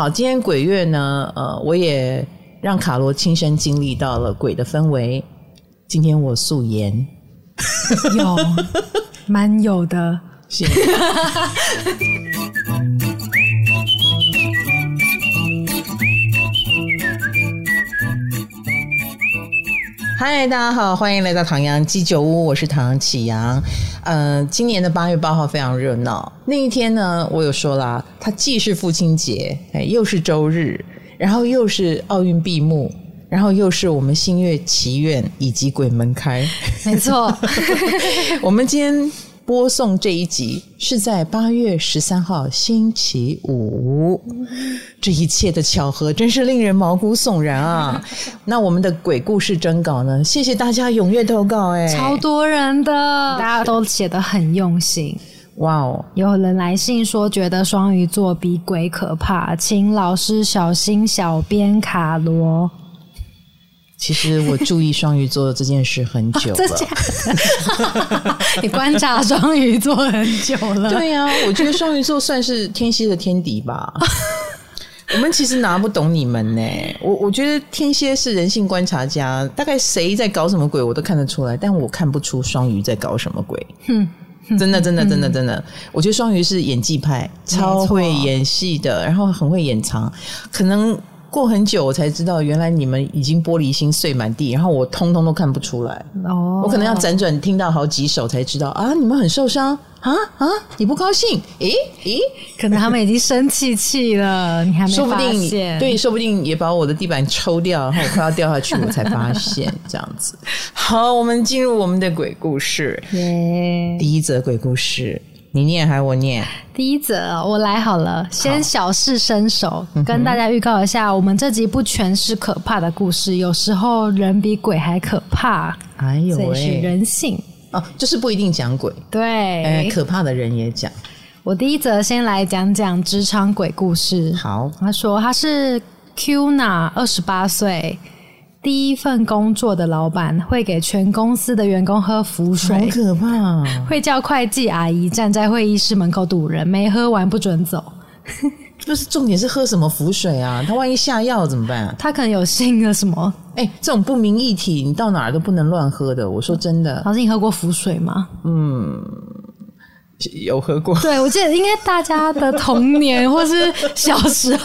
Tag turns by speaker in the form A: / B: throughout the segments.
A: 好，今天鬼月呢，呃，我也让卡罗亲身经历到了鬼的氛围。今天我素颜，
B: 有，蛮有的。
A: 谢谢。嗨，大家好，欢迎来到唐阳鸡酒屋，我是唐启阳。呃，今年的八月八号非常热闹。那一天呢，我有说啦，它既是父亲节，哎，又是周日，然后又是奥运闭幕，然后又是我们新月祈愿以及鬼门开。
B: 没错，我
A: 们今天播送这一集是在八月十三号星期五。这一切的巧合真是令人毛骨悚然啊！那我们的鬼故事征稿呢？谢谢大家踊跃投稿，哎，
B: 超多人的，大家都写得很用心。
A: 哇哦！
B: 有人来信说觉得双鱼座比鬼可怕，请老师小心小编卡罗。
A: 其实我注意双鱼座这件事很久了？
B: 你观察双鱼座很久了？
A: 对呀、啊，我觉得双鱼座算是天蝎的天敌吧。我们其实拿不懂你们呢，我我觉得天蝎是人性观察家，大概谁在搞什么鬼我都看得出来，但我看不出双鱼在搞什么鬼。哼，真的真的真的真的，我觉得双鱼是演技派，超会演戏的，然后很会掩藏，可能。过很久，我才知道原来你们已经玻璃心碎满地，然后我通通都看不出来。哦，我可能要辗转听到好几首才知道啊！你们很受伤啊啊！你不高兴？诶诶，
B: 可能他们已经生气气了，你还没发现？
A: 说不定对，说不定也把我的地板抽掉，然后我快要掉下去，我才发现这样子。好，我们进入我们的鬼故事。耶，第一则鬼故事。你念还是我念？
B: 第一则我来好了，先小试身手，跟大家预告一下，我们这集不全是可怕的故事，有时候人比鬼还可怕。哎呦喂，人性
A: 哦，就是不一定讲鬼，
B: 对，
A: 哎，可怕的人也讲。
B: 我第一则先来讲讲职场鬼故事。
A: 好，
B: 他说他是 Qna，二十八岁。第一份工作的老板会给全公司的员工喝浮水，
A: 好可怕哦！
B: 会叫会计阿姨站在会议室门口堵人，没喝完不准走。
A: 不是重点是喝什么浮水啊？他万一下药怎么办啊？
B: 他可能有信个什么？
A: 哎、欸，这种不明液体，你到哪儿都不能乱喝的。我说真的，
B: 老师，你喝过浮水吗？
A: 嗯。有喝过，
B: 对，我记得应该大家的童年或是小时候，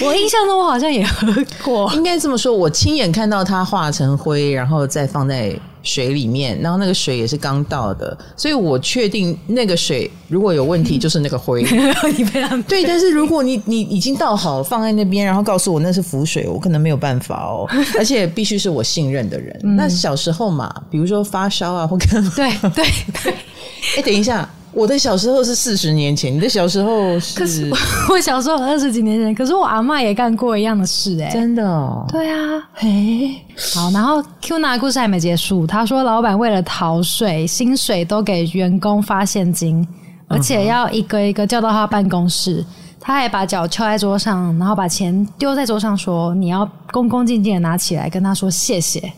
B: 我印象中我好像也喝过。
A: 应该这么说，我亲眼看到它化成灰，然后再放在水里面，然后那个水也是刚倒的，所以我确定那个水如果有问题，就是那个灰。你被他对，但是如果你你已经倒好放在那边，然后告诉我那是浮水，我可能没有办法哦，而且必须是我信任的人。嗯、那小时候嘛，比如说发烧啊或干嘛，
B: 对对对，
A: 哎，等一下。我的小时候是四十年前，你的小时候是？
B: 可是 我小时候二十几年前，可是我阿嬷也干过一样的事哎、欸，
A: 真的哦。
B: 对啊，嘿，好，然后 Qna 的故事还没结束，他说老板为了逃税，薪水都给员工发现金，而且要一个一个叫到他办公室，他还把脚翘在桌上，然后把钱丢在桌上，说你要恭恭敬敬的拿起来，跟他说谢谢。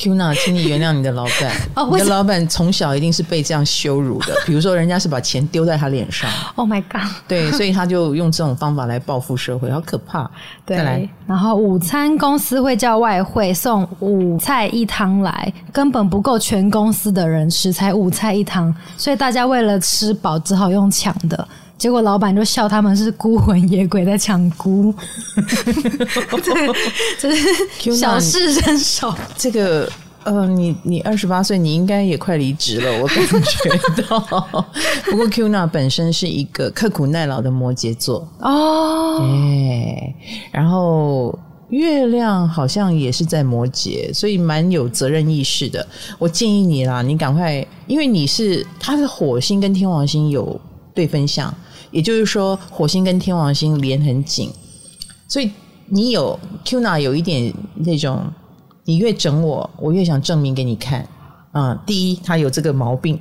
A: Qna，请你原谅你的老板。哦，你的老板从小一定是被这样羞辱的。比如说，人家是把钱丢在他脸上。
B: Oh my god！
A: 对，所以他就用这种方法来报复社会，好可怕。
B: 对，再来。然后午餐公司会叫外汇送五菜一汤来，根本不够全公司的人吃，才五菜一汤，所以大家为了吃饱，只好用抢的。结果老板就笑他们是孤魂野鬼在抢菇，对，这是小试身手。
A: 这个呃，你你二十八岁，你应该也快离职了，我感觉到。不过 Qna 本身是一个刻苦耐劳的摩羯座哦，对，然后月亮好像也是在摩羯，所以蛮有责任意识的。我建议你啦，你赶快，因为你是他的火星跟天王星有对分相。也就是说，火星跟天王星连很紧，所以你有 Qna 有一点那种，你越整我，我越想证明给你看。啊、第一，他有这个毛病；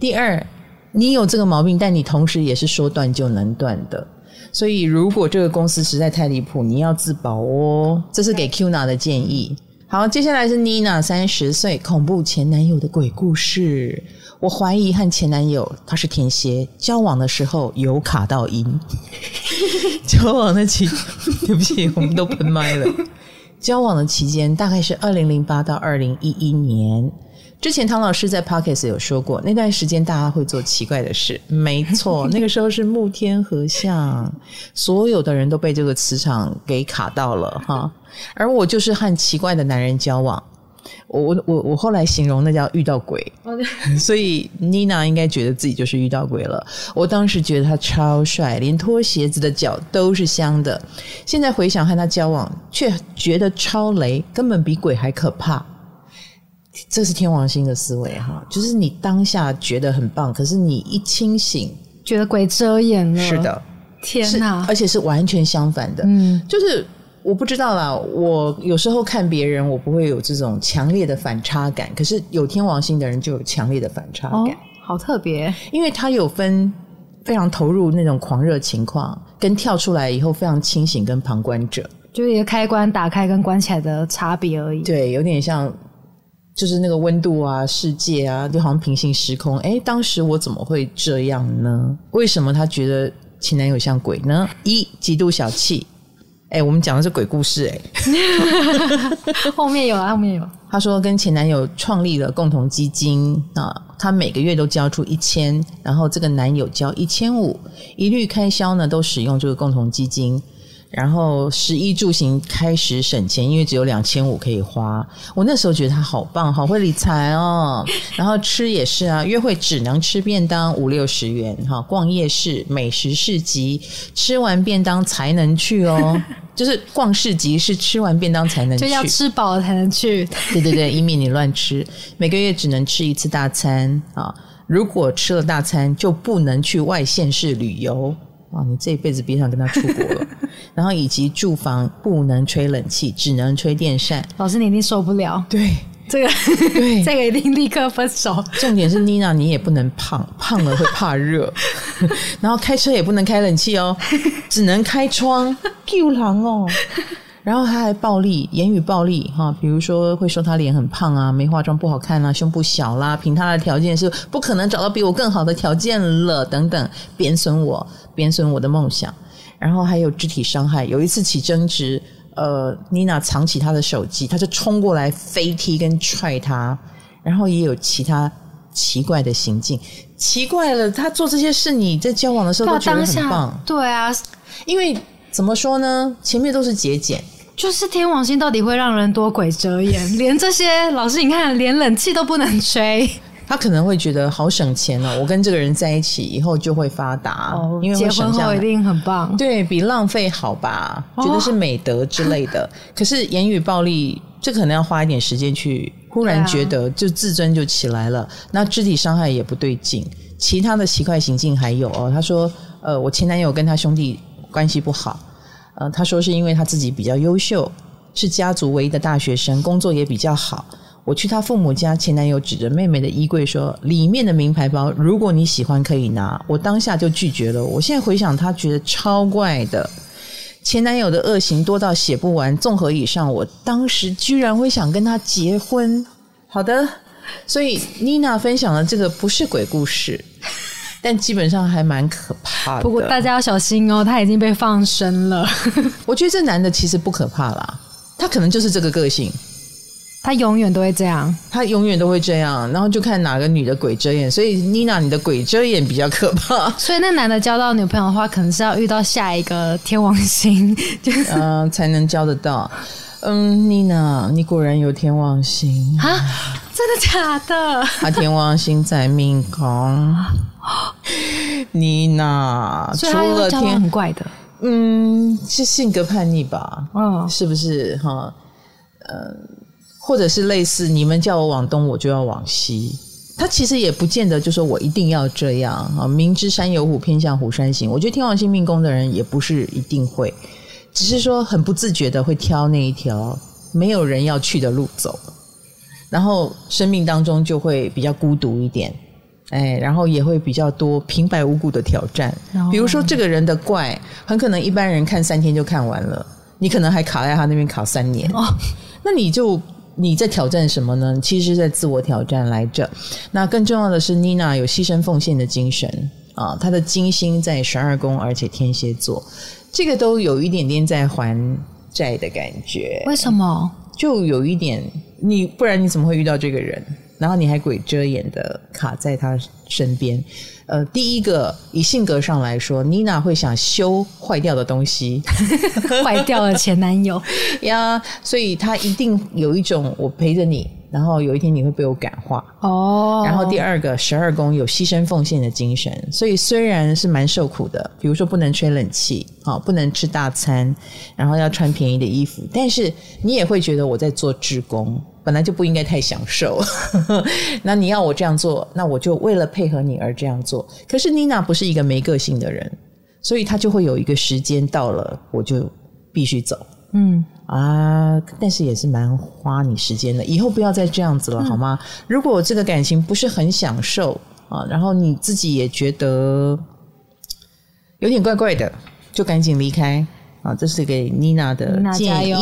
A: 第二，你有这个毛病，但你同时也是说断就能断的。所以，如果这个公司实在太离谱，你要自保哦。这是给 Qna 的建议。好，接下来是妮娜三十岁恐怖前男友的鬼故事。我怀疑和前男友他是天蝎，交往的时候有卡到音。交往的期，对不起，我们都喷麦了。交往的期间大概是二零零八到二零一一年。之前唐老师在 pocket 有说过，那段时间大家会做奇怪的事。没错，那个时候是木天合相，所有的人都被这个磁场给卡到了哈。而我就是和奇怪的男人交往。我我我我后来形容那叫遇到鬼，所以妮娜应该觉得自己就是遇到鬼了。我当时觉得他超帅，连脱鞋子的脚都是香的。现在回想和他交往，却觉得超雷，根本比鬼还可怕。这是天王星的思维哈，就是你当下觉得很棒，可是你一清醒，
B: 觉得鬼遮眼了。
A: 是的，
B: 天哪！
A: 而且是完全相反的。嗯，就是我不知道啦。我有时候看别人，我不会有这种强烈的反差感，可是有天王星的人就有强烈的反差感。哦，
B: 好特别，
A: 因为他有分非常投入那种狂热情况，跟跳出来以后非常清醒跟旁观者，
B: 就是一个开关打开跟关起来的差别而已。
A: 对，有点像。就是那个温度啊，世界啊，就好像平行时空。哎，当时我怎么会这样呢？为什么他觉得前男友像鬼呢？一，极度小气。哎，我们讲的是鬼故事哎。
B: 后面有啊，后面有。
A: 他说跟前男友创立了共同基金啊，他每个月都交出一千，然后这个男友交一千五，一律开销呢都使用这个共同基金。然后食衣住行开始省钱，因为只有两千五可以花。我那时候觉得他好棒，好会理财哦。然后吃也是啊，约会只能吃便当五六十元哈，逛夜市美食市集吃完便当才能去哦。就是逛市集是吃完便当才能去，
B: 就要吃饱了才能去。
A: 对对对，以免你乱吃。每个月只能吃一次大餐啊，如果吃了大餐就不能去外县市旅游。啊，你这一辈子别想跟他出国了。然后以及住房不能吹冷气，只能吹电扇。
B: 老师，你一定受不了。
A: 对，
B: 这个对，这个一定立刻分手。
A: 重点是妮娜，你也不能胖，胖了会怕热。然后开车也不能开冷气哦，只能开窗。救狼哦。然后他还暴力，言语暴力哈，比如说会说他脸很胖啊，没化妆不好看啊，胸部小啦，凭他的条件是不可能找到比我更好的条件了，等等，贬损我，贬损我的梦想。然后还有肢体伤害，有一次起争执，呃，妮娜藏起她的手机，他就冲过来飞踢跟踹他，然后也有其他奇怪的行径，奇怪了，他做这些事，你在交往的时候都觉得很棒，
B: 对啊，
A: 因为怎么说呢，前面都是节俭。
B: 就是天王星到底会让人多鬼遮眼？连这些老师，你看，连冷气都不能吹。
A: 他可能会觉得好省钱哦，我跟这个人在一起以后就会发达，哦、因为
B: 结婚后一定很棒，
A: 对，比浪费好吧？哦、觉得是美德之类的。可是言语暴力，这可能要花一点时间去，忽然觉得就自尊就起来了。啊、那肢体伤害也不对劲，其他的奇怪行径还有哦。他说，呃，我前男友跟他兄弟关系不好。呃，他说是因为他自己比较优秀，是家族唯一的大学生，工作也比较好。我去他父母家，前男友指着妹妹的衣柜说：“里面的名牌包，如果你喜欢可以拿。”我当下就拒绝了。我现在回想，他觉得超怪的。前男友的恶行多到写不完。综合以上，我当时居然会想跟他结婚。好的，所以妮娜分享的这个不是鬼故事。但基本上还蛮可怕的。
B: 不过大家要小心哦，他已经被放生了。
A: 我觉得这男的其实不可怕啦，他可能就是这个个性，
B: 他永远都会这样，
A: 他永远都会这样。然后就看哪个女的鬼遮眼。所以妮娜，你的鬼遮眼比较可怕。
B: 所以那男的交到女朋友的话，可能是要遇到下一个天王星，就是嗯、
A: 呃、才能交得到。嗯，妮娜，你果然有天王星
B: 啊？真的假的？
A: 他天王星在命宫。妮娜，除了天
B: 很怪的，
A: 嗯，是性格叛逆吧？嗯，是不是哈？呃，或者是类似你们叫我往东，我就要往西。他其实也不见得就说我一定要这样啊。明知山有虎，偏向虎山行。我觉得天王星命宫的人也不是一定会，只是说很不自觉的会挑那一条没有人要去的路走，然后生命当中就会比较孤独一点。哎，然后也会比较多平白无故的挑战，比如说这个人的怪，很可能一般人看三天就看完了，你可能还卡在他那边卡三年，哦，那你就你在挑战什么呢？其实是在自我挑战来着。那更重要的是，妮娜有牺牲奉献的精神啊，她的金星在十二宫，而且天蝎座，这个都有一点点在还债的感觉。
B: 为什么？
A: 就有一点，你不然你怎么会遇到这个人？然后你还鬼遮眼的卡在他身边。呃，第一个以性格上来说，妮娜会想修坏掉的东西，
B: 坏掉了前男友
A: 呀，所以她一定有一种我陪着你，然后有一天你会被我感化
B: 哦。
A: 然后第二个十二宫有牺牲奉献的精神，所以虽然是蛮受苦的，比如说不能吹冷气，啊，不能吃大餐，然后要穿便宜的衣服，但是你也会觉得我在做志工。本来就不应该太享受，那你要我这样做，那我就为了配合你而这样做。可是妮娜不是一个没个性的人，所以她就会有一个时间到了，我就必须走。嗯啊，但是也是蛮花你时间的，以后不要再这样子了，好吗？嗯、如果这个感情不是很享受啊，然后你自己也觉得有点怪怪的，就赶紧离开啊！这是给妮娜的建议。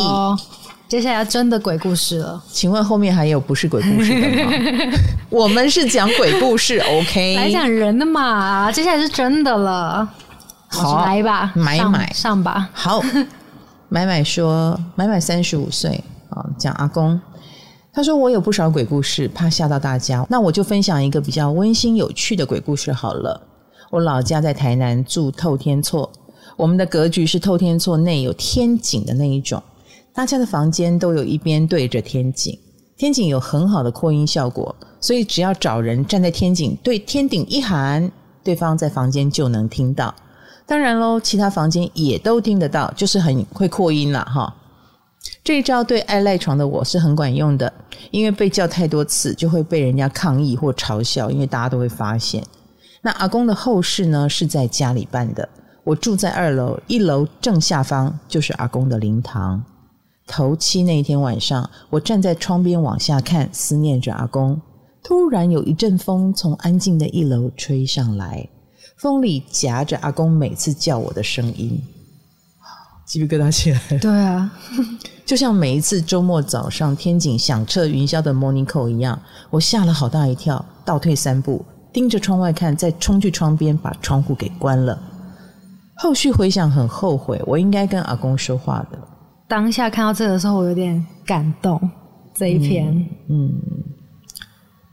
B: 接下来要真的鬼故事了，
A: 请问后面还有不是鬼故事的吗？我们是讲鬼故事，OK？
B: 来讲人的嘛，接下来是真的了。好，来吧，
A: 买买
B: 上，上吧。
A: 好，买买说，买买三十五岁啊，讲阿公。他说我有不少鬼故事，怕吓到大家，那我就分享一个比较温馨有趣的鬼故事好了。我老家在台南住透天厝，我们的格局是透天厝内有天井的那一种。大家的房间都有一边对着天井，天井有很好的扩音效果，所以只要找人站在天井对天顶一喊，对方在房间就能听到。当然喽，其他房间也都听得到，就是很会扩音了哈。这一招对爱赖床的我是很管用的，因为被叫太多次就会被人家抗议或嘲笑，因为大家都会发现。那阿公的后事呢，是在家里办的，我住在二楼，一楼正下方就是阿公的灵堂。头七那一天晚上，我站在窗边往下看，思念着阿公。突然有一阵风从安静的一楼吹上来，风里夹着阿公每次叫我的声音，鸡皮疙瘩起来。
B: 对啊，
A: 就像每一次周末早上天井响彻云霄的 morning call 一样，我吓了好大一跳，倒退三步，盯着窗外看，再冲去窗边把窗户给关了。后续回想很后悔，我应该跟阿公说话的。
B: 当下看到这个的时候，我有点感动。这一篇，
A: 嗯，嗯，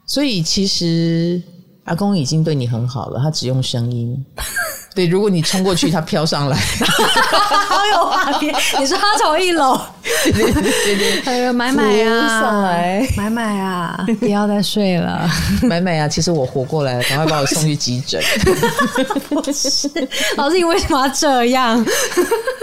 A: 所以其实阿公已经对你很好了，他只用声音。对，如果你冲过去，他飘上来，
B: 好有画面。你说他从一楼，
A: 对对对对，
B: 哎呦，买买啊，买买啊，不要再睡了，
A: 买买啊。其实我活过来了，赶快把我送去急诊。
B: 不是，老师，你为什么要这样？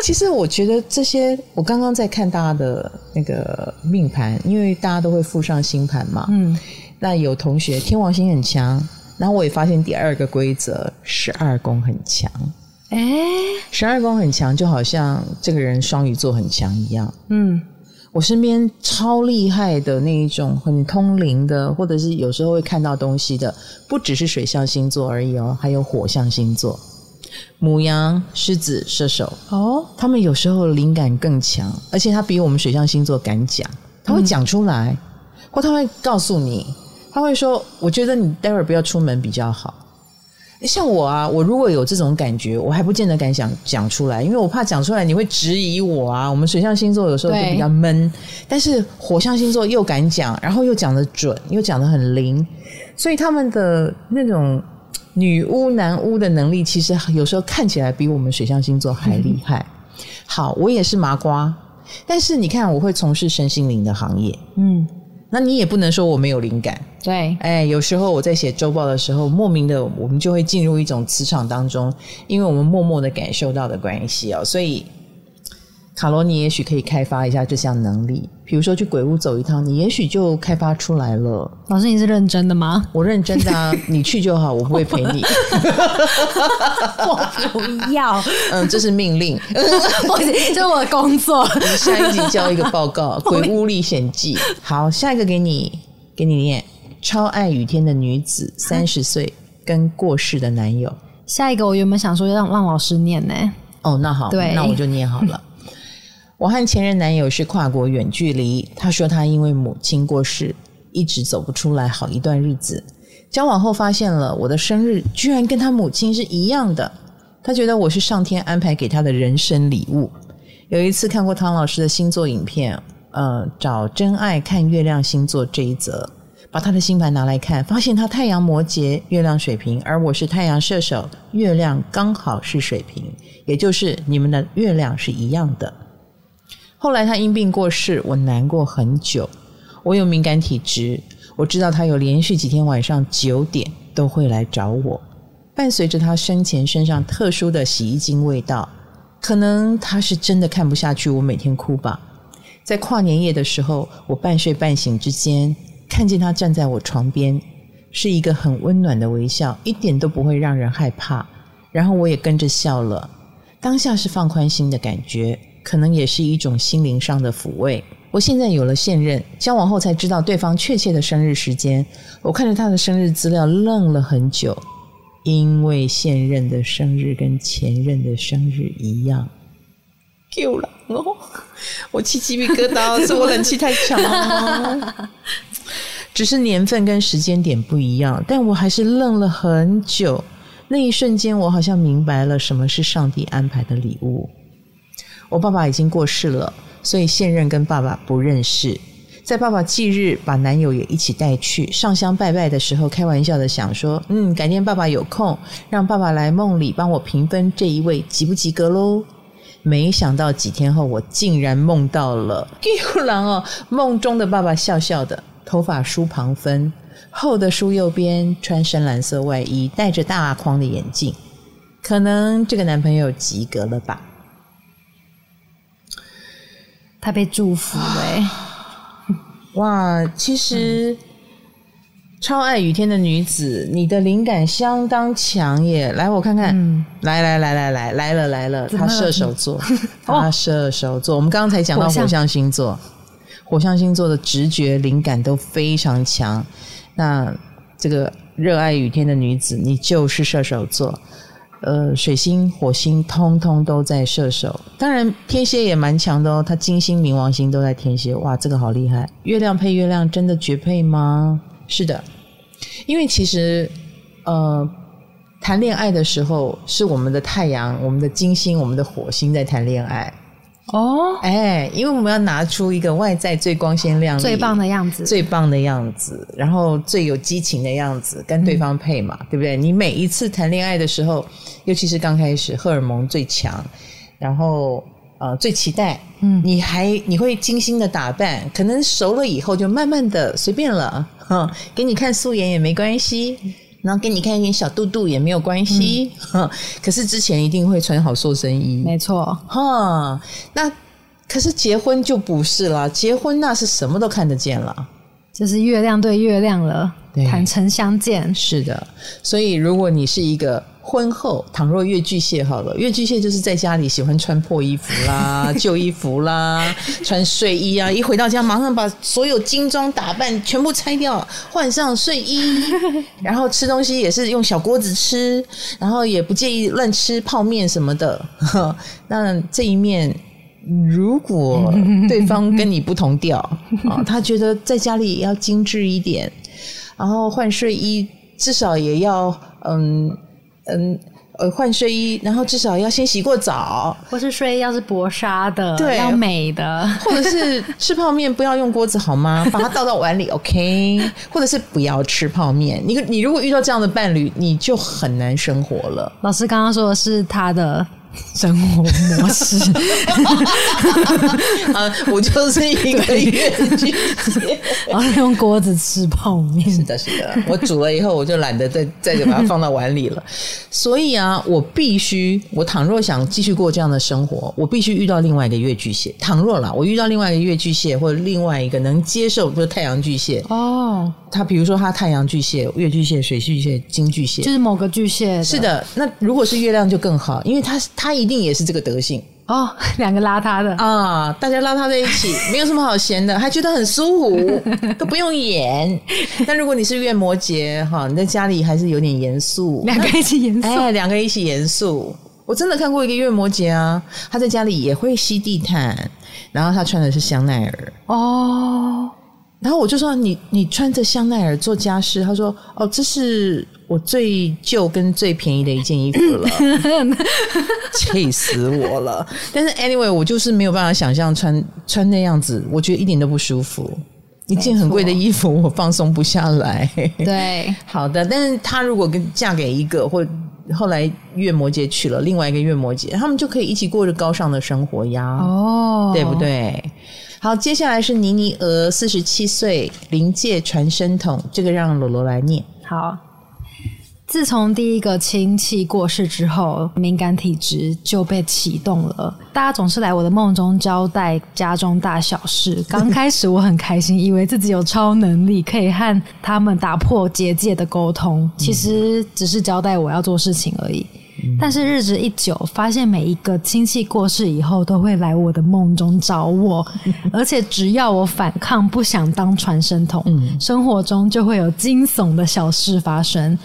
A: 其实我觉得这些，我刚刚在看大家的那个命盘，因为大家都会附上星盘嘛。嗯，那有同学天王星很强。然后我也发现第二个规则，十二宫很强。哎，十二宫很强，就好像这个人双鱼座很强一样。嗯，我身边超厉害的那一种，很通灵的，或者是有时候会看到东西的，不只是水象星座而已哦，还有火象星座，母羊、狮子、射手。哦，他们有时候灵感更强，而且他比我们水象星座敢讲，他会讲出来，嗯、或他会告诉你。他会说：“我觉得你待会儿不要出门比较好。”像我啊，我如果有这种感觉，我还不见得敢讲讲出来，因为我怕讲出来你会质疑我啊。我们水象星座有时候就比较闷，但是火象星座又敢讲，然后又讲得准，又讲得很灵，所以他们的那种女巫男巫的能力，其实有时候看起来比我们水象星座还厉害。嗯、好，我也是麻瓜，但是你看，我会从事身心灵的行业，嗯。那你也不能说我没有灵感，
B: 对，
A: 哎，有时候我在写周报的时候，莫名的我们就会进入一种磁场当中，因为我们默默的感受到的关系哦，所以。卡罗，你也许可以开发一下这项能力，比如说去鬼屋走一趟，你也许就开发出来了。
B: 老师，你是认真的吗？
A: 我认真的啊，你去就好，我不会陪你。
B: 我不要，
A: 嗯，这是命令，
B: 这是我的工作。
A: 你下一集交一个报告，《鬼屋历险记》。好，下一个给你，给你念。超爱雨天的女子，三十岁，跟过世的男友。
B: 下一个，我原本想说让让老师念呢。
A: 哦，那好，对那我就念好了。我和前任男友是跨国远距离，他说他因为母亲过世，一直走不出来好一段日子。交往后发现了我的生日居然跟他母亲是一样的，他觉得我是上天安排给他的人生礼物。有一次看过唐老师的星座影片，呃，找真爱看月亮星座这一则，把他的星盘拿来看，发现他太阳摩羯，月亮水瓶，而我是太阳射手，月亮刚好是水瓶，也就是你们的月亮是一样的。后来他因病过世，我难过很久。我有敏感体质，我知道他有连续几天晚上九点都会来找我。伴随着他生前身上特殊的洗衣精味道，可能他是真的看不下去我每天哭吧。在跨年夜的时候，我半睡半醒之间，看见他站在我床边，是一个很温暖的微笑，一点都不会让人害怕。然后我也跟着笑了，当下是放宽心的感觉。可能也是一种心灵上的抚慰。我现在有了现任，交往后才知道对方确切的生日时间。我看着他的生日资料愣了很久，因为现任的生日跟前任的生日一样。够了哦，我起鸡皮疙瘩，是我冷气太强了。只是年份跟时间点不一样，但我还是愣了很久。那一瞬间，我好像明白了什么是上帝安排的礼物。我爸爸已经过世了，所以现任跟爸爸不认识。在爸爸忌日，把男友也一起带去上香拜拜的时候，开玩笑的想说：“嗯，改天爸爸有空，让爸爸来梦里帮我评分，这一位及不及格喽？”没想到几天后，我竟然梦到了，又狼哦！梦中的爸爸笑笑的，头发梳旁分，厚的梳右边，穿深蓝色外衣，戴着大框的眼镜，可能这个男朋友及格了吧。
B: 他被祝福了、欸，
A: 哇！其实、嗯、超爱雨天的女子，你的灵感相当强耶！来，我看看，嗯、来来来来来来了来了，他射手座，他射手座。我们刚刚才讲到火象星座，火象星座的直觉灵感都非常强。那这个热爱雨天的女子，你就是射手座。呃，水星、火星通通都在射手，当然天蝎也蛮强的哦。他金星、冥王星都在天蝎，哇，这个好厉害！月亮配月亮，真的绝配吗？是的，因为其实呃，谈恋爱的时候是我们的太阳、我们的金星、我们的火星在谈恋爱。哦，哎，因为我们要拿出一个外在最光鲜亮丽、
B: 最棒的样子，
A: 最棒的样子，然后最有激情的样子，跟对方配嘛，嗯、对不对？你每一次谈恋爱的时候，尤其是刚开始，荷尔蒙最强，然后呃最期待，嗯，你还你会精心的打扮，可能熟了以后就慢慢的随便了，哈，给你看素颜也没关系。然后给你看一点小肚肚也没有关系，嗯、可是之前一定会穿好塑身衣，
B: 没错，
A: 哈。那可是结婚就不是了，结婚那是什么都看得见了，
B: 就是月亮对月亮了，坦诚相见。
A: 是的，所以如果你是一个。婚后，倘若月巨蟹好了，月巨蟹就是在家里喜欢穿破衣服啦、旧衣服啦、穿睡衣啊，一回到家马上把所有精装打扮全部拆掉，换上睡衣，然后吃东西也是用小锅子吃，然后也不介意乱吃泡面什么的。那这一面，如果对方跟你不同调啊，他觉得在家里也要精致一点，然后换睡衣至少也要嗯。嗯，呃，换睡衣，然后至少要先洗过澡，
B: 或是睡衣要是薄纱的，对，要美的，
A: 或者是 吃泡面不要用锅子好吗？把它倒到碗里，OK？或者是不要吃泡面。你你如果遇到这样的伴侣，你就很难生活了。
B: 老师刚刚说的是他的。生活模式
A: 啊，我就是一个月巨蟹，
B: 然后用锅子吃泡面。
A: 是的，是的，我煮了以后，我就懒得再 再把它放到碗里了。所以啊，我必须，我倘若想继续过这样的生活，我必须遇到另外一个月巨蟹。倘若啦，我遇到另外一个月巨蟹，或者另外一个能接受，就是太阳巨蟹哦。他比如说他太阳巨蟹、月巨蟹、水巨蟹、金巨蟹，
B: 就是某个巨蟹。
A: 是的，那如果是月亮就更好，因为他他一定也是这个德性
B: 哦。两个邋遢的
A: 啊，大家邋遢在一起，没有什么好嫌的，还觉得很舒服，都不用演。但如果你是月摩羯哈，你在家里还是有点严肃，
B: 两个一起严肃，
A: 哎，两个一起严肃。我真的看过一个月摩羯啊，他在家里也会吸地毯，然后他穿的是香奈儿
B: 哦。
A: 然后我就说你你穿着香奈儿做家事，他说哦，这是我最旧跟最便宜的一件衣服了，气死我了。但是 anyway，我就是没有办法想象穿穿那样子，我觉得一点都不舒服。一件很贵的衣服，我放松不下来。
B: 对，
A: 好的。但是他如果跟嫁给一个，或后来月摩羯娶了另外一个月摩羯，他们就可以一起过着高尚的生活呀。哦，对不对？好，接下来是妮妮娥，四十七岁，灵界传声筒，这个让罗罗来念。
B: 好，自从第一个亲戚过世之后，敏感体质就被启动了。大家总是来我的梦中交代家中大小事。刚开始我很开心，以为自己有超能力，可以和他们打破结界的沟通。其实只是交代我要做事情而已。但是日子一久，发现每一个亲戚过世以后，都会来我的梦中找我，而且只要我反抗，不想当传声筒，生活中就会有惊悚的小事发生，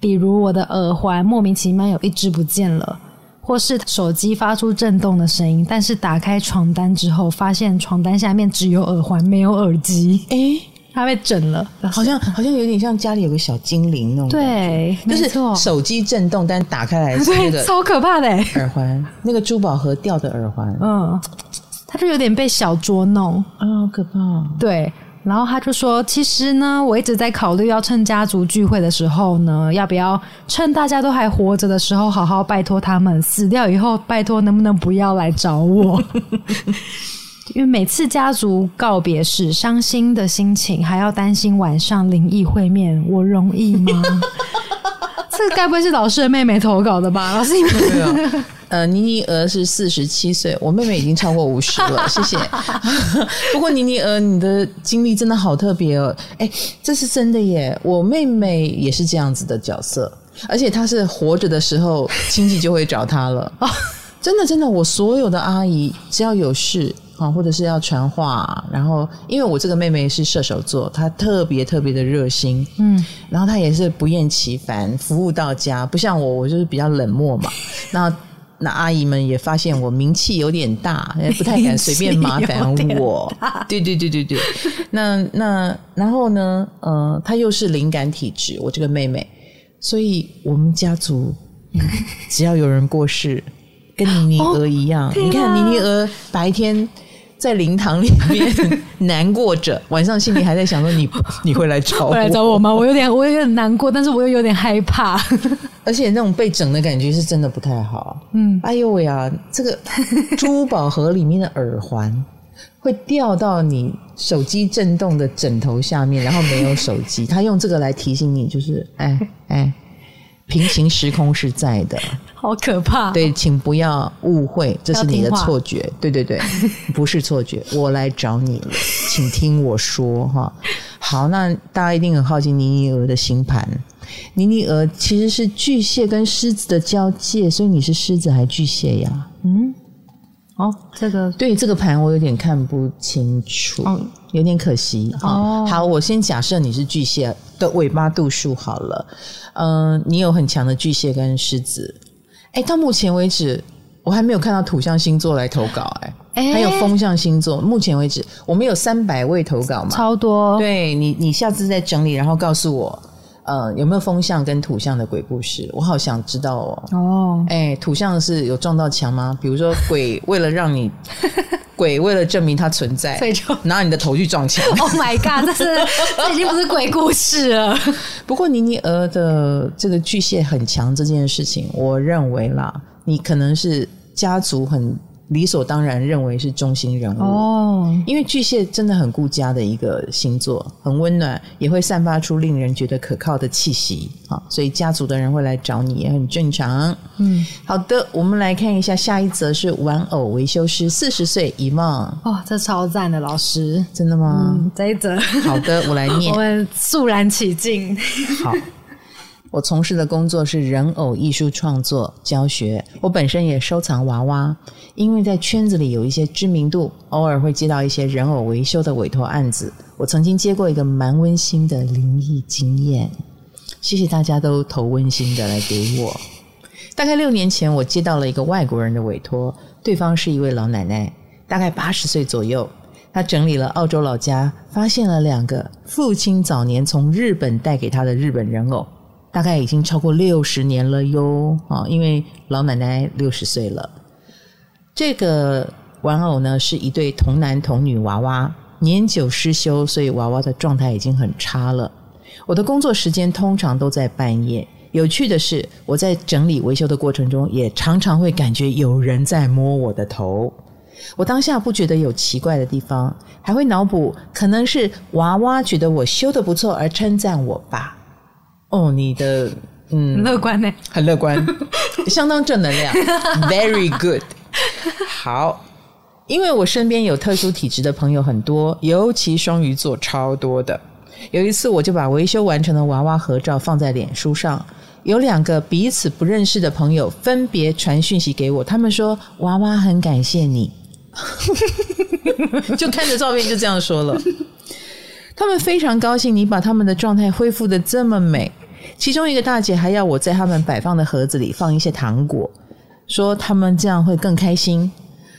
B: 比如我的耳环莫名其妙有一只不见了，或是手机发出震动的声音，但是打开床单之后，发现床单下面只有耳环，没有耳机。诶他被整了，
A: 好像好像有点像家里有个小精灵那种。
B: 对，
A: 就是手机震动，但打开来 是那个
B: 超可怕的
A: 耳环，那个珠宝盒掉的耳环。
B: 嗯，他就有点被小捉弄
A: 啊，好可怕。
B: 对，然后他就说：“其实呢，我一直在考虑，要趁家族聚会的时候呢，要不要趁大家都还活着的时候，好好拜托他们；死掉以后，拜托能不能不要来找我。”因为每次家族告别时，伤心的心情还要担心晚上灵异会面，我容易吗？这该不会是老师的妹妹投稿的吧？老师，你们
A: 没有。呃，妮妮儿是四十七岁，我妹妹已经超过五十了，谢谢。不过妮妮儿，你的经历真的好特别哦。哎，这是真的耶，我妹妹也是这样子的角色，而且她是活着的时候，亲戚就会找她了。真的，真的，我所有的阿姨只要有事。啊，或者是要传话，然后因为我这个妹妹是射手座，她特别特别的热心，嗯，然后她也是不厌其烦，服务到家，不像我，我就是比较冷漠嘛。那那阿姨们也发现我名气有点大，也不太敢随便麻烦我。对对对对对，那那然后呢？呃，她又是灵感体质，我这个妹妹，所以我们家族 只要有人过世，跟妮妮儿一样，哦、你看妮妮儿白天。在灵堂里面难过着，晚上心里还在想说，你 你会来找我，会来找我
B: 吗？我有点我有点难过，但是我又有点害怕，
A: 而且那种被整的感觉是真的不太好。嗯，哎呦喂啊，这个珠宝盒里面的耳环 会掉到你手机震动的枕头下面，然后没有手机，他用这个来提醒你，就是哎哎。平行时空是在的，
B: 好可怕哦。
A: 对，请不要误会，这是你的错觉。对对对，不是错觉，我来找你了，请听我说哈。好，那大家一定很好奇妮妮鹅的星盘。妮妮鹅其实是巨蟹跟狮子的交界，所以你是狮子还是巨蟹呀？嗯。
B: 哦，这个
A: 对这个盘我有点看不清楚，哦、有点可惜。哦，好，我先假设你是巨蟹的尾巴度数好了。嗯、呃，你有很强的巨蟹跟狮子。哎，到目前为止，我还没有看到土象星座来投稿。哎，还有风象星座。目前为止，我们有三百位投稿嘛？
B: 超多。
A: 对你，你下次再整理，然后告诉我。呃，有没有风象跟土象的鬼故事？我好想知道哦。哦，哎，土象是有撞到墙吗？比如说鬼为了让你，鬼为了证明它存在，所以就拿你的头去撞墙。
B: Oh my god，这是 这已经不是鬼故事了。
A: 不过妮妮儿的这个巨蟹很强这件事情，我认为啦，你可能是家族很。理所当然认为是中心人物哦，因为巨蟹真的很顾家的一个星座，很温暖，也会散发出令人觉得可靠的气息啊，所以家族的人会来找你也很正常。嗯，好的，我们来看一下下一则是玩偶维修师，四十岁一梦
B: 哦，这超赞的老师，
A: 真的吗？
B: 嗯，这一则
A: 好的，我来念，
B: 我们肃然起敬。
A: 好。我从事的工作是人偶艺术创作教学，我本身也收藏娃娃，因为在圈子里有一些知名度，偶尔会接到一些人偶维修的委托案子。我曾经接过一个蛮温馨的灵异经验，谢谢大家都投温馨的来给我。大概六年前，我接到了一个外国人的委托，对方是一位老奶奶，大概八十岁左右。她整理了澳洲老家，发现了两个父亲早年从日本带给她的日本人偶，大概已经超过六十年了哟。啊，因为老奶奶六十岁了。这个玩偶呢，是一对童男童女娃娃，年久失修，所以娃娃的状态已经很差了。我的工作时间通常都在半夜。有趣的是，我在整理维修的过程中，也常常会感觉有人在摸我的头。我当下不觉得有奇怪的地方，还会脑补可能是娃娃觉得我修得不错而称赞我吧。哦，你的嗯，
B: 乐观呢？
A: 很乐观，相当正能量，very good。好，因为我身边有特殊体质的朋友很多，尤其双鱼座超多的。有一次，我就把维修完成的娃娃合照放在脸书上，有两个彼此不认识的朋友分别传讯息给我，他们说娃娃很感谢你。就看着照片就这样说了，他们非常高兴你把他们的状态恢复的这么美。其中一个大姐还要我在他们摆放的盒子里放一些糖果，说他们这样会更开心。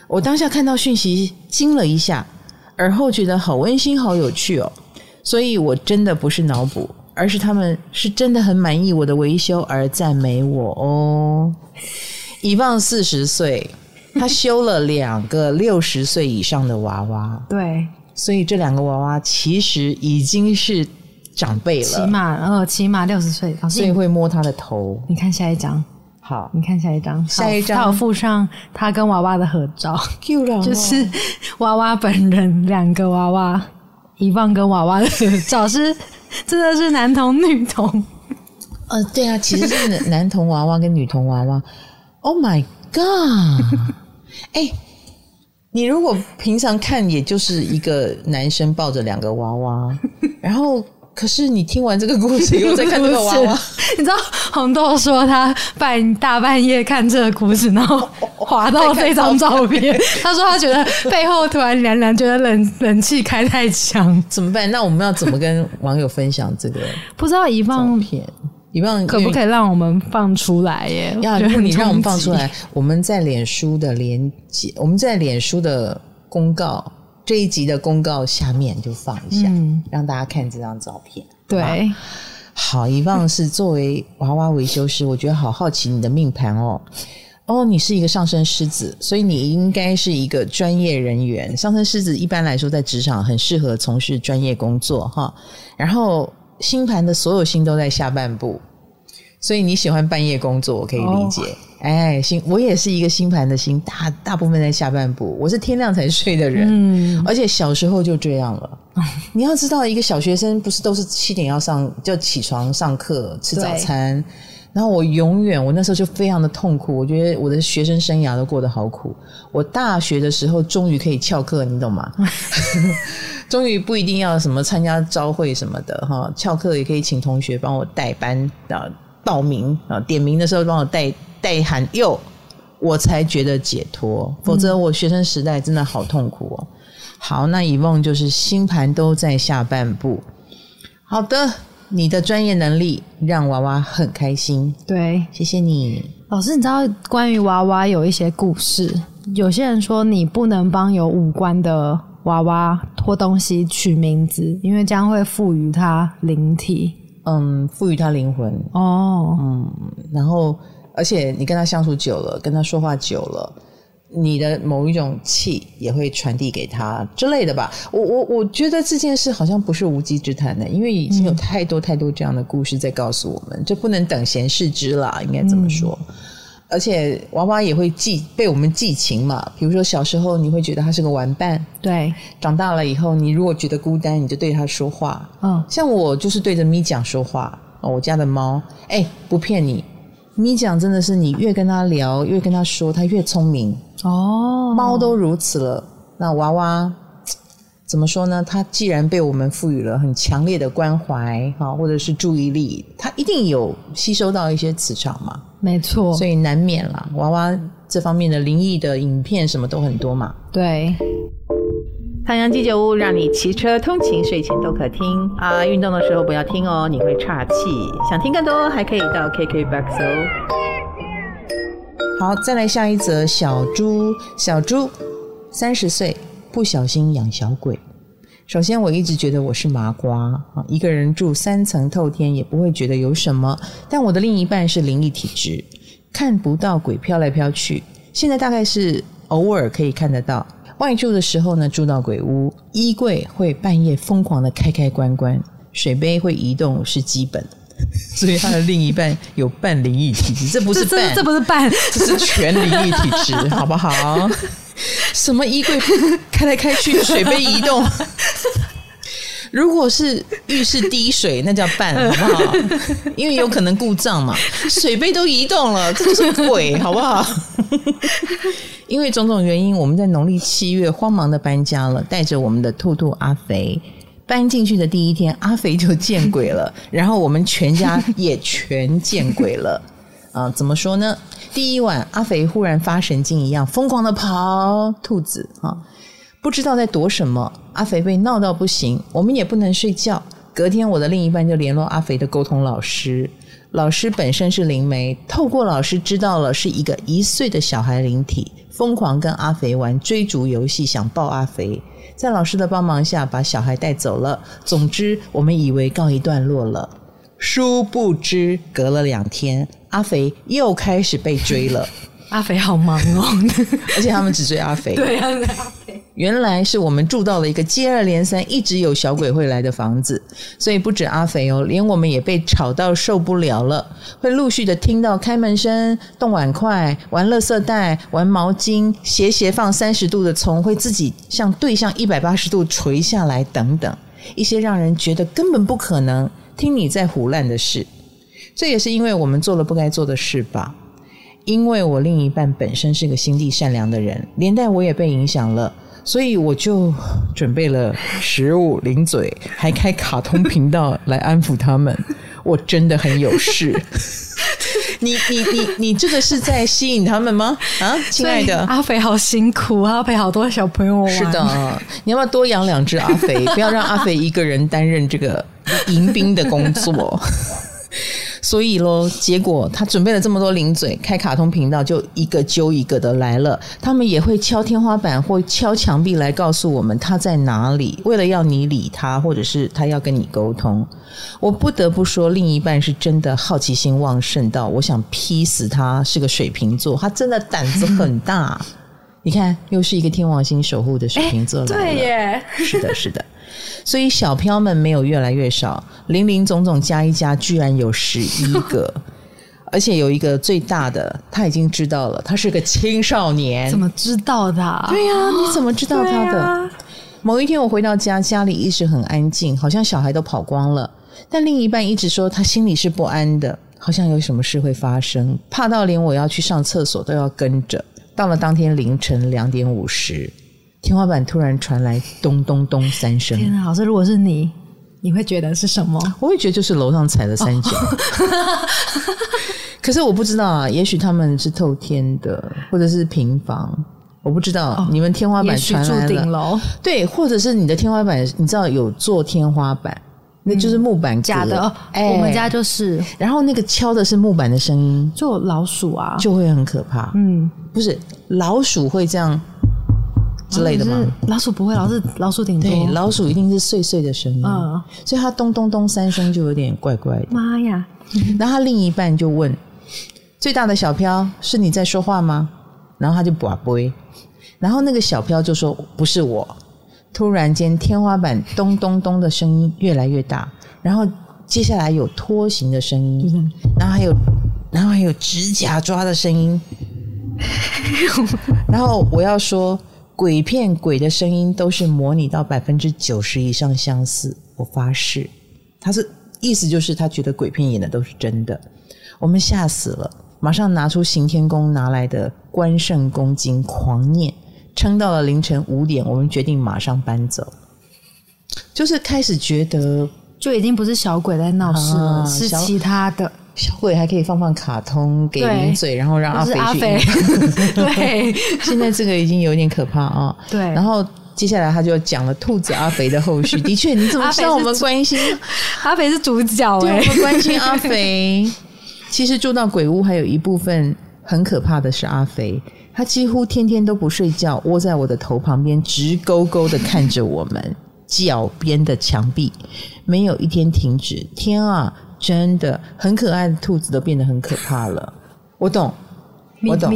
A: 我当下看到讯息惊了一下，而后觉得好温馨、好有趣哦。所以我真的不是脑补，而是他们是真的很满意我的维修而赞美我哦。以望四十岁。他修了两个六十岁以上的娃娃，
B: 对，
A: 所以这两个娃娃其实已经是长辈了，
B: 起码呃，起码六十岁，
A: 所以会摸他的头。
B: 你看下一张，
A: 好，
B: 你看下一张，
A: 下一张，
B: 他有附上他跟娃娃的合照，就是娃娃本人，两个娃娃，遗忘跟娃娃的合照。是真的是男童女童，
A: 呃，对啊，其实是男童娃娃跟女童娃娃，Oh my God！哎、欸，你如果平常看，也就是一个男生抱着两个娃娃，然后可是你听完这个故事以后再看这个娃娃，
B: 你知道红豆说他半大半夜看这个故事，然后滑到这张照片，他说他觉得背后突然凉凉，觉得冷冷气开太强，
A: 怎么办？那我们要怎么跟网友分享这个？
B: 不知道一放
A: 片。你让
B: 可不可以让我们放出来耶？
A: 要，如果你让我们放出来，我们在脸书的连接，我们在脸书的公告这一集的公告下面就放一下，嗯、让大家看这张照片。
B: 对，
A: 好，以望是作为娃娃维修师，我觉得好好奇你的命盘哦。哦，你是一个上升狮子，所以你应该是一个专业人员。上升狮子一般来说在职场很适合从事专业工作哈。然后。星盘的所有星都在下半部，所以你喜欢半夜工作，我可以理解。Oh. 哎，星我也是一个星盘的星，大大部分在下半部。我是天亮才睡的人，嗯，而且小时候就这样了。你要知道，一个小学生不是都是七点要上就起床上课吃早餐，然后我永远我那时候就非常的痛苦，我觉得我的学生生涯都过得好苦。我大学的时候终于可以翘课，你懂吗？终于不一定要什么参加招会什么的哈，翘课也可以请同学帮我代班啊，报名啊，点名的时候帮我代代喊又，我才觉得解脱。否则我学生时代真的好痛苦哦。好，那以梦就是星盘都在下半部。好的，你的专业能力让娃娃很开心。
B: 对，
A: 谢谢你，
B: 老师。你知道关于娃娃有一些故事，有些人说你不能帮有五官的。娃娃拖东西取名字，因为将会赋予它灵体，
A: 嗯，赋予它灵魂
B: 哦，
A: 嗯，然后而且你跟他相处久了，跟他说话久了，你的某一种气也会传递给他之类的吧。我我我觉得这件事好像不是无稽之谈的，因为已经有太多太多这样的故事在告诉我们，这、嗯、不能等闲视之啦，应该这么说。嗯而且娃娃也会寄被我们寄情嘛，比如说小时候你会觉得他是个玩伴，
B: 对，
A: 长大了以后你如果觉得孤单，你就对他说话，嗯，像我就是对着咪讲说话，哦，我家的猫，哎，不骗你，咪讲真的是你越跟他聊，越跟他说，他越聪明
B: 哦，
A: 猫都如此了，那娃娃。怎么说呢？他既然被我们赋予了很强烈的关怀，哈，或者是注意力，他一定有吸收到一些磁场嘛。
B: 没错，
A: 所以难免啦。娃娃这方面的灵异的影片什么都很多嘛。
B: 对，
A: 太阳鸡酒屋让你骑车通勤、睡前都可听啊，运动的时候不要听哦，你会岔气。想听更多，还可以到 KKBOX 哦。好，再来下一则。小猪，小猪三十岁，不小心养小鬼。首先，我一直觉得我是麻瓜啊，一个人住三层透天也不会觉得有什么。但我的另一半是灵异体质，看不到鬼飘来飘去。现在大概是偶尔可以看得到。外住的时候呢，住到鬼屋，衣柜会半夜疯狂的开开关关，水杯会移动是基本。所以他的另一半有半灵异体质，这不是半，
B: 这不是半，
A: 这是全灵异体质，好不好？什么衣柜开来开去，水杯移动。如果是浴室滴水，那叫半，好不好？因为有可能故障嘛，水杯都移动了，这就是鬼，好不好？因为种种原因，我们在农历七月慌忙的搬家了，带着我们的兔兔阿肥。搬进去的第一天，阿肥就见鬼了，然后我们全家也全见鬼了。啊，怎么说呢？第一晚，阿肥忽然发神经一样疯狂的跑，兔子啊，不知道在躲什么。阿肥被闹到不行，我们也不能睡觉。隔天，我的另一半就联络阿肥的沟通老师，老师本身是灵媒，透过老师知道了是一个一岁的小孩灵体，疯狂跟阿肥玩追逐游戏，想抱阿肥。在老师的帮忙下，把小孩带走了。总之，我们以为告一段落了，殊不知隔了两天，阿肥又开始被追了。
B: 阿肥好忙哦，
A: 而且他们只追阿肥。
B: 对啊，阿肥。
A: 原来是我们住到了一个接二连三一直有小鬼会来的房子，所以不止阿肥哦，连我们也被吵到受不了了，会陆续的听到开门声、动碗筷、玩垃圾袋、玩毛巾、斜斜放三十度的葱会自己向对向一百八十度垂下来等等，一些让人觉得根本不可能听你在胡乱的事。这也是因为我们做了不该做的事吧。因为我另一半本身是个心地善良的人，连带我也被影响了，所以我就准备了食物、零嘴，还开卡通频道来安抚他们。我真的很有事。你你你你这个是在吸引他们吗？啊，亲爱的，
B: 阿肥好辛苦，阿肥好多小朋友玩。
A: 是的，你要不要多养两只阿肥？不要让阿肥一个人担任这个迎宾的工作。所以咯，结果他准备了这么多零嘴，开卡通频道就一个揪一个的来了。他们也会敲天花板或敲墙壁来告诉我们他在哪里，为了要你理他，或者是他要跟你沟通。我不得不说，另一半是真的好奇心旺盛到我想劈死他。是个水瓶座，他真的胆子很大。你看，又是一个天王星守护的水瓶座来了。
B: 对耶，
A: 是的，是的。所以小飘们没有越来越少，林林总总加一加，居然有十一个，而且有一个最大的，他已经知道了，他是个青少年。
B: 怎么知道的？
A: 对呀、啊，你怎么知道他的？啊、某一天我回到家，家里一直很安静，好像小孩都跑光了，但另一半一直说他心里是不安的，好像有什么事会发生，怕到连我要去上厕所都要跟着。到了当天凌晨两点五十。天花板突然传来咚咚咚三声。
B: 天啊，老师，如果是你，你会觉得是什么？
A: 我会觉得就是楼上踩了三脚。哦、可是我不知道啊，也许他们是透天的，或者是平房，我不知道。哦、你们天花板传来了。对，或者是你的天花板，你知道有做天花板，那就是木板、嗯、
B: 假的。哎、我们家就是，
A: 然后那个敲的是木板的声音，
B: 就老鼠啊，
A: 就会很可怕。嗯，不是老鼠会这样。之类的吗？
B: 老鼠不会，老是老鼠顶多。
A: 对，老鼠一定是碎碎的声音，嗯，所以它咚咚咚三声就有点怪怪的。
B: 妈呀！
A: 然后他另一半就问：“最大的小飘是你在说话吗？”然后他就不会，然后那个小飘就说：“不是我。”突然间，天花板咚咚咚的声音越来越大，然后接下来有拖行的声音，然后还有，然后还有指甲抓的声音，然后我要说。鬼片鬼的声音都是模拟到百分之九十以上相似，我发誓，他是意思就是他觉得鬼片演的都是真的，我们吓死了，马上拿出行天宫拿来的关圣功经狂念，撑到了凌晨五点，我们决定马上搬走，就是开始觉得
B: 就已经不是小鬼在闹事了，啊、是其他的。
A: 小鬼还可以放放卡通给零嘴，然后让阿肥去。
B: 对，
A: 现在这个已经有点可怕啊、哦。
B: 对，
A: 然后接下来他就讲了兔子阿肥的后续。的确，你怎么知道我们关心
B: 阿肥是主角？对，
A: 我们关心阿肥。其实住到鬼屋还有一部分很可怕的是阿肥，他几乎天天都不睡觉，窝在我的头旁边，直勾勾的看着我们脚边的墙壁，没有一天停止。天啊，真的很可爱的兔子都变得很可怕了。我懂，我懂。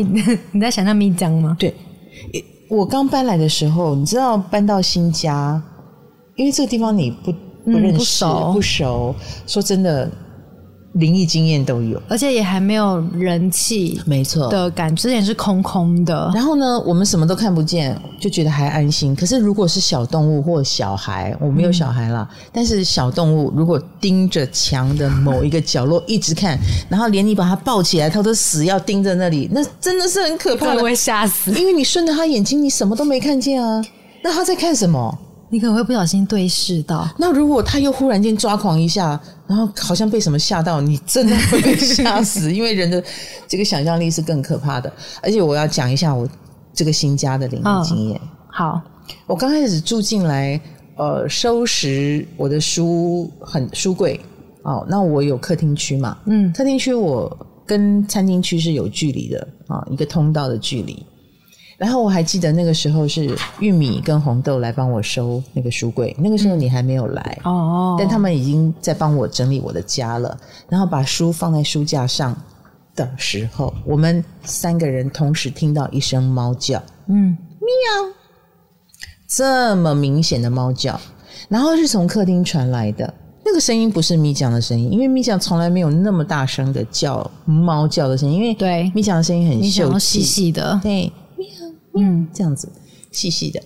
B: 你 在想象咪酱吗？
A: 对，我刚搬来的时候，你知道搬到新家，因为这个地方你不不认识、嗯、不熟，不熟，说真的。灵异经验都有，
B: 而且也还没有人气，
A: 没错
B: 的感觉，之前是空空的。
A: 然后呢，我们什么都看不见，就觉得还安心。可是如果是小动物或小孩，我没有小孩啦，嗯、但是小动物如果盯着墙的某一个角落一直看，然后连你把它抱起来，它都死要盯着那里，那真的是很可怕的，
B: 会吓死。
A: 因为你顺着他眼睛，你什么都没看见啊，那他在看什么？
B: 你可能会不小心对视到。
A: 那如果他又忽然间抓狂一下，然后好像被什么吓到，你真的会被吓死。因为人的这个想象力是更可怕的。而且我要讲一下我这个新家的灵异经验。
B: 哦、好，
A: 我刚开始住进来，呃，收拾我的书很书柜。哦，那我有客厅区嘛？嗯，客厅区我跟餐厅区是有距离的啊、哦，一个通道的距离。然后我还记得那个时候是玉米跟红豆来帮我收那个书柜，那个时候你还没有来哦，但他们已经在帮我整理我的家了。然后把书放在书架上的时候，我们三个人同时听到一声猫叫，嗯，喵，这么明显的猫叫，然后是从客厅传来的，那个声音不是咪酱的声音，因为咪酱从来没有那么大声的叫猫叫的声音，因为对咪酱的声音很秀气
B: 细细的，
A: 对。嗯，这样子细细的，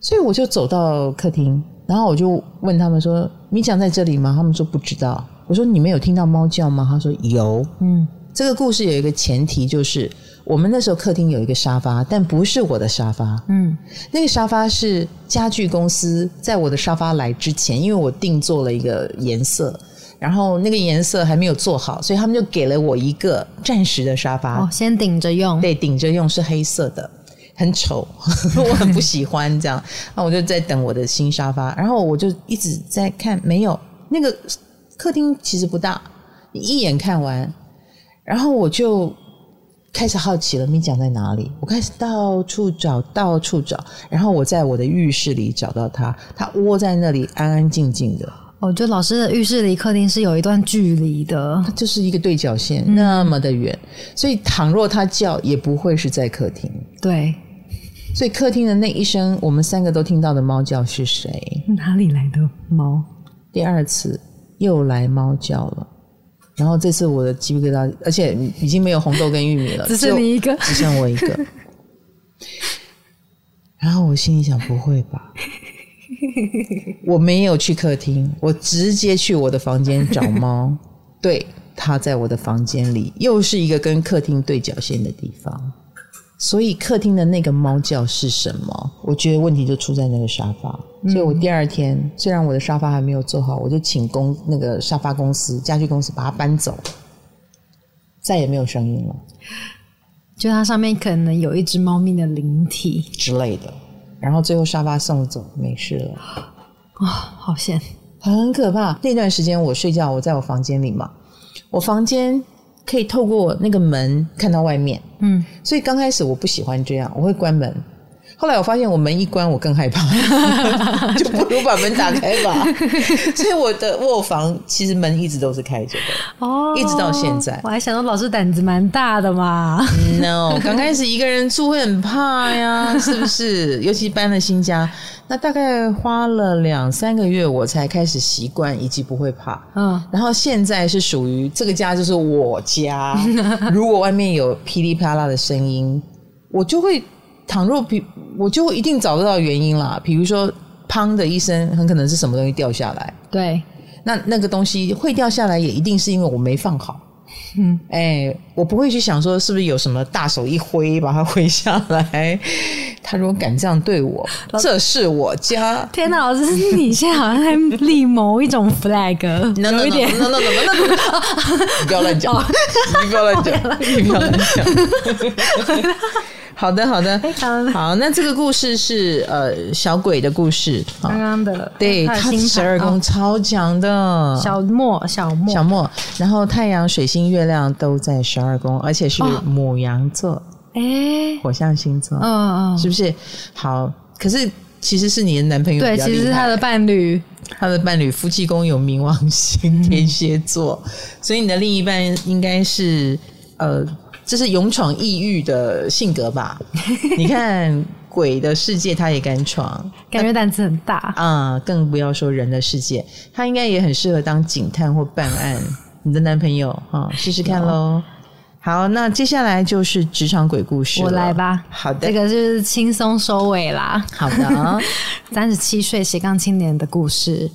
A: 所以我就走到客厅，然后我就问他们说：“咪酱在这里吗？”他们说不知道。我说：“你们有听到猫叫吗？”他说：“有。”嗯，这个故事有一个前提，就是我们那时候客厅有一个沙发，但不是我的沙发。嗯，那个沙发是家具公司在我的沙发来之前，因为我定做了一个颜色，然后那个颜色还没有做好，所以他们就给了我一个暂时的沙发。
B: 哦，先顶着用。
A: 对，顶着用是黑色的。很丑，我很不喜欢这样。那我就在等我的新沙发，然后我就一直在看，没有那个客厅其实不大，你一眼看完，然后我就开始好奇了，咪酱在哪里？我开始到处找，到处找，然后我在我的浴室里找到他，他窝在那里安安静静的。
B: 我觉得老师的浴室离客厅是有一段距离的，
A: 它就是一个对角线，那么的远，所以倘若他叫，也不会是在客厅。
B: 对。
A: 所以客厅的那一声，我们三个都听到的猫叫是谁？
B: 哪里来的猫？
A: 第二次又来猫叫了，然后这次我的鸡皮疙瘩，而且已经没有红豆跟玉米了，
B: 只剩你一个，
A: 只剩我一个。然后我心里想：不会吧？我没有去客厅，我直接去我的房间找猫。对，它在我的房间里，又是一个跟客厅对角线的地方。所以客厅的那个猫叫是什么？我觉得问题就出在那个沙发。嗯、所以我第二天虽然我的沙发还没有做好，我就请公那个沙发公司、家具公司把它搬走，再也没有声音了。
B: 就它上面可能有一只猫咪的灵体
A: 之类的。然后最后沙发送走，没事了。
B: 啊、哦，好险，
A: 很可怕。那段时间我睡觉，我在我房间里嘛，我房间。可以透过那个门看到外面，嗯，所以刚开始我不喜欢这样，我会关门。后来我发现我门一关，我更害怕，就不如把门打开吧。所以我的卧房其实门一直都是开着的，哦，一直到现在。
B: 我还想说老师胆子蛮大的嘛。
A: No，刚开始一个人住会很怕呀，是不是？尤其搬了新家，那大概花了两三个月，我才开始习惯以及不会怕。嗯，然后现在是属于这个家就是我家，如果外面有噼里啪啦的声音，我就会。倘若比我就一定找得到原因啦，比如说砰的一声，很可能是什么东西掉下来。
B: 对，
A: 那那个东西会掉下来，也一定是因为我没放好。嗯，哎、欸，我不会去想说是不是有什么大手一挥把它挥下来。他如果敢这样对我，这是我家。
B: 天哪，老师，你现在好像在立某一种 flag，有一点。
A: no no no no no no，你不要乱讲，你不要乱讲，你不要乱讲。好的，好的，
B: 非常。
A: 好。那这个故事是呃小鬼的故事，
B: 刚刚的
A: 对，他十二宫超强的，
B: 小莫小莫。
A: 小莫，然后太阳、水星、月亮都在十二宫，而且是母羊座，哎，火象星座，嗯嗯，是不是？好，可是其实是你的男朋友，
B: 对，其实是他的伴侣。
A: 他的伴侣夫妻宫有冥王星天蝎座，嗯、所以你的另一半应该是呃，这是勇闯异域的性格吧？你看鬼的世界他也敢闯，
B: 感觉胆子很大
A: 啊、嗯！更不要说人的世界，他应该也很适合当警探或办案。你的男朋友啊，试试看喽。好，那接下来就是职场鬼故事，
B: 我来吧。
A: 好的，
B: 这个就是轻松收尾啦。
A: 好的，
B: 三十七岁斜杠青年的故事。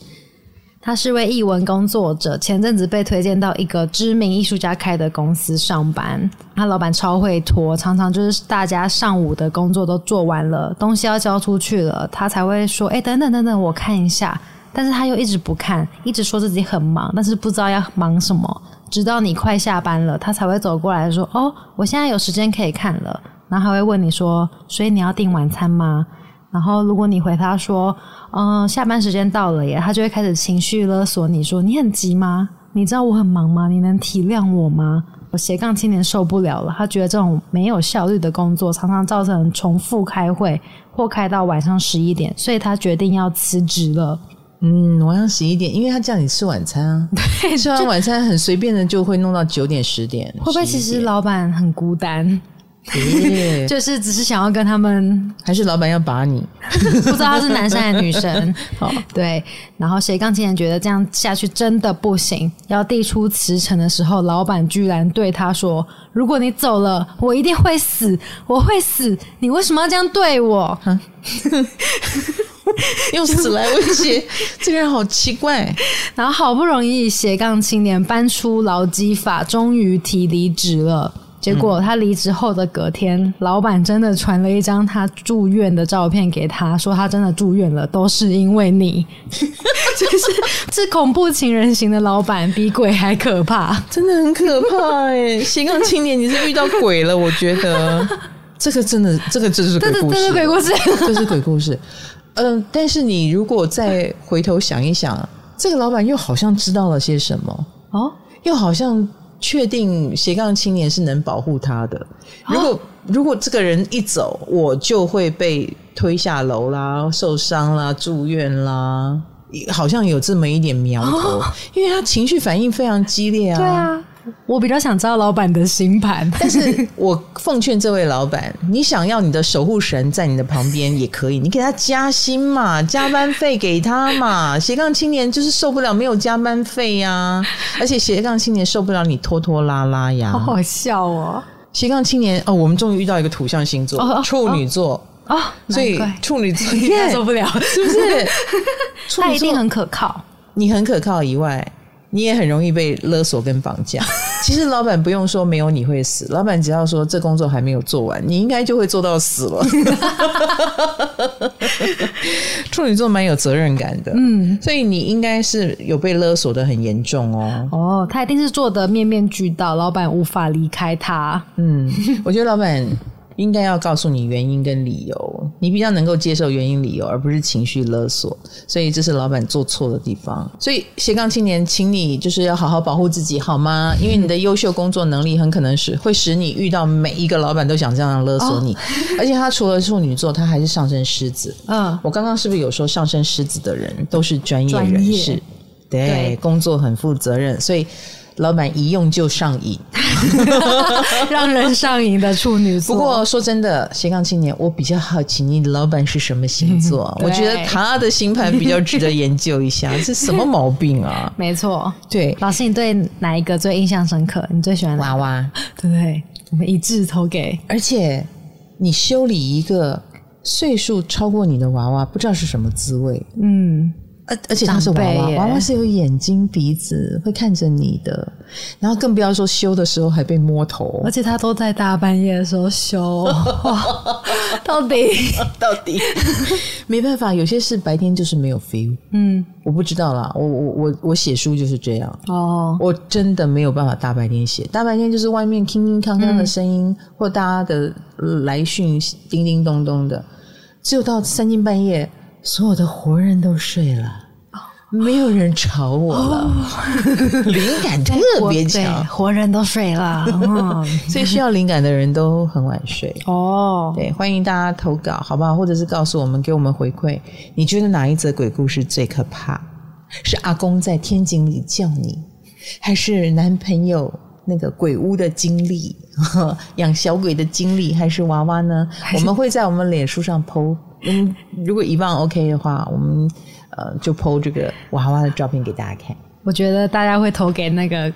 B: 他是位艺文工作者，前阵子被推荐到一个知名艺术家开的公司上班。他老板超会拖，常常就是大家上午的工作都做完了，东西要交出去了，他才会说：“哎，等等等等，我看一下。”但是他又一直不看，一直说自己很忙，但是不知道要忙什么。直到你快下班了，他才会走过来说：“哦，我现在有时间可以看了。”然后还会问你说：“所以你要订晚餐吗？”然后如果你回他说：“嗯，下班时间到了耶。”他就会开始情绪勒索你说：“你很急吗？你知道我很忙吗？你能体谅我吗？”我斜杠青年受不了了，他觉得这种没有效率的工作常常造成重复开会或开到晚上十一点，所以他决定要辞职了。
A: 嗯，晚上十一点，因为他叫你吃晚餐啊。对，吃完晚餐很随便的就会弄到九点十点。
B: 会不会其实老板很孤单？
A: 对
B: 就是只是想要跟他们，
A: 还是老板要把你？
B: 不知道他是男生还是女生。好，对。然后斜杠青年觉得这样下去真的不行，要递出辞呈的时候，老板居然对他说：“如果你走了，我一定会死，我会死。你为什么要这样对我？”
A: 用死来威胁，这个人好奇怪。
B: 然后好不容易斜杠青年搬出劳基法，终于提离职了。结果他离职后的隔天，嗯、老板真的传了一张他住院的照片给他，说他真的住院了，都是因为你。就是这恐怖情人型的老板，比鬼还可怕，
A: 真的很可怕哎！斜杠青年，你是遇到鬼了？我觉得 这个真的，这个真是鬼故事，这是鬼故事，这是鬼故事。嗯、呃，但是你如果再回头想一想，这个老板又好像知道了些什么哦，又好像确定斜杠青年是能保护他的。如果、哦、如果这个人一走，我就会被推下楼啦、受伤啦、住院啦，好像有这么一点苗头，哦、因为他情绪反应非常激烈啊。
B: 对啊。我比较想知道老板的星盘，
A: 但是我奉劝这位老板，你想要你的守护神在你的旁边也可以，你给他加薪嘛，加班费给他嘛。斜杠青年就是受不了没有加班费呀、啊，而且斜杠青年受不了你拖拖拉拉呀，
B: 好好笑哦。
A: 斜杠青年哦，我们终于遇到一个土象星座，哦、处女座
B: 啊，哦、
A: 所以处女座 应该
B: 受不了，
A: 是不是？
B: 他一定很可靠，
A: 你很可靠以外。你也很容易被勒索跟绑架。其实老板不用说没有你会死，老板只要说这工作还没有做完，你应该就会做到死了。处女座蛮有责任感的，嗯，所以你应该是有被勒索的很严重哦。
B: 哦，他一定是做的面面俱到，老板无法离开他。
A: 嗯，我觉得老板。应该要告诉你原因跟理由，你比较能够接受原因理由，而不是情绪勒索。所以这是老板做错的地方。所以斜杠青年，请你就是要好好保护自己，好吗？因为你的优秀工作能力很可能是会使你遇到每一个老板都想这样勒索你。哦、而且他除了处女座，他还是上升狮子。嗯，我刚刚是不是有说上升狮子的人都是专业人士？对工作很负责任，所以。老板一用就上瘾，
B: 让人上瘾的处女座。
A: 不过说真的，斜杠青年，我比较好奇你的老板是什么星座？嗯、我觉得他的星盘比较值得研究一下，是什么毛病啊？
B: 没错，
A: 对。
B: 老师，你对哪一个最印象深刻？你最喜欢
A: 娃娃？
B: 对不对？我们一致投给。
A: 而且你修理一个岁数超过你的娃娃，不知道是什么滋味。嗯。而而且它是娃娃，娃娃是有眼睛、鼻子，会看着你的。然后更不要说修的时候还被摸头，
B: 而且他都在大半夜的时候修，到底？
A: 到底？没办法，有些事白天就是没有 feel。嗯，我不知道啦，我我我我写书就是这样。哦，我真的没有办法大白天写，大白天就是外面叮叮当当的声音，嗯、或大家的来讯叮叮咚咚的，只有到三更半夜。所有的活人都睡了，没有人吵我了，灵感特别强，
B: 活人都睡了，
A: 所以需要灵感的人都很晚睡。哦，对，欢迎大家投稿，好不好？或者是告诉我们，给我们回馈，你觉得哪一则鬼故事最可怕？是阿公在天井里叫你，还是男朋友那个鬼屋的经历，养小鬼的经历，还是娃娃呢？我们会在我们脸书上 po。嗯，如果一万 OK 的话，我们呃就 po 这个娃娃的照片给大家看。
B: 我觉得大家会投给那个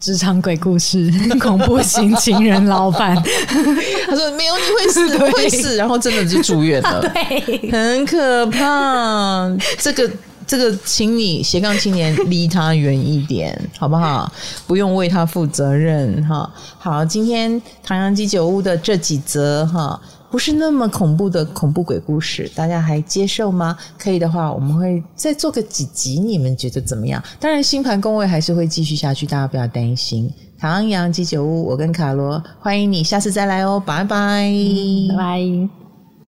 B: 职场鬼故事、恐怖型情人老板。
A: 他说没有，你会死，对会死，然后真的就住院了，对，很可怕。这个这个，请你斜杠青年离他远一点，好不好？不用为他负责任哈。好，今天唐扬鸡酒屋的这几则哈。不是那么恐怖的恐怖鬼故事，大家还接受吗？可以的话，我们会再做个几集，你们觉得怎么样？当然，星盘宫位还是会继续下去，大家不要担心。唐扬鸡酒屋，我跟卡罗欢迎你，下次再来哦，拜拜，
B: 拜拜。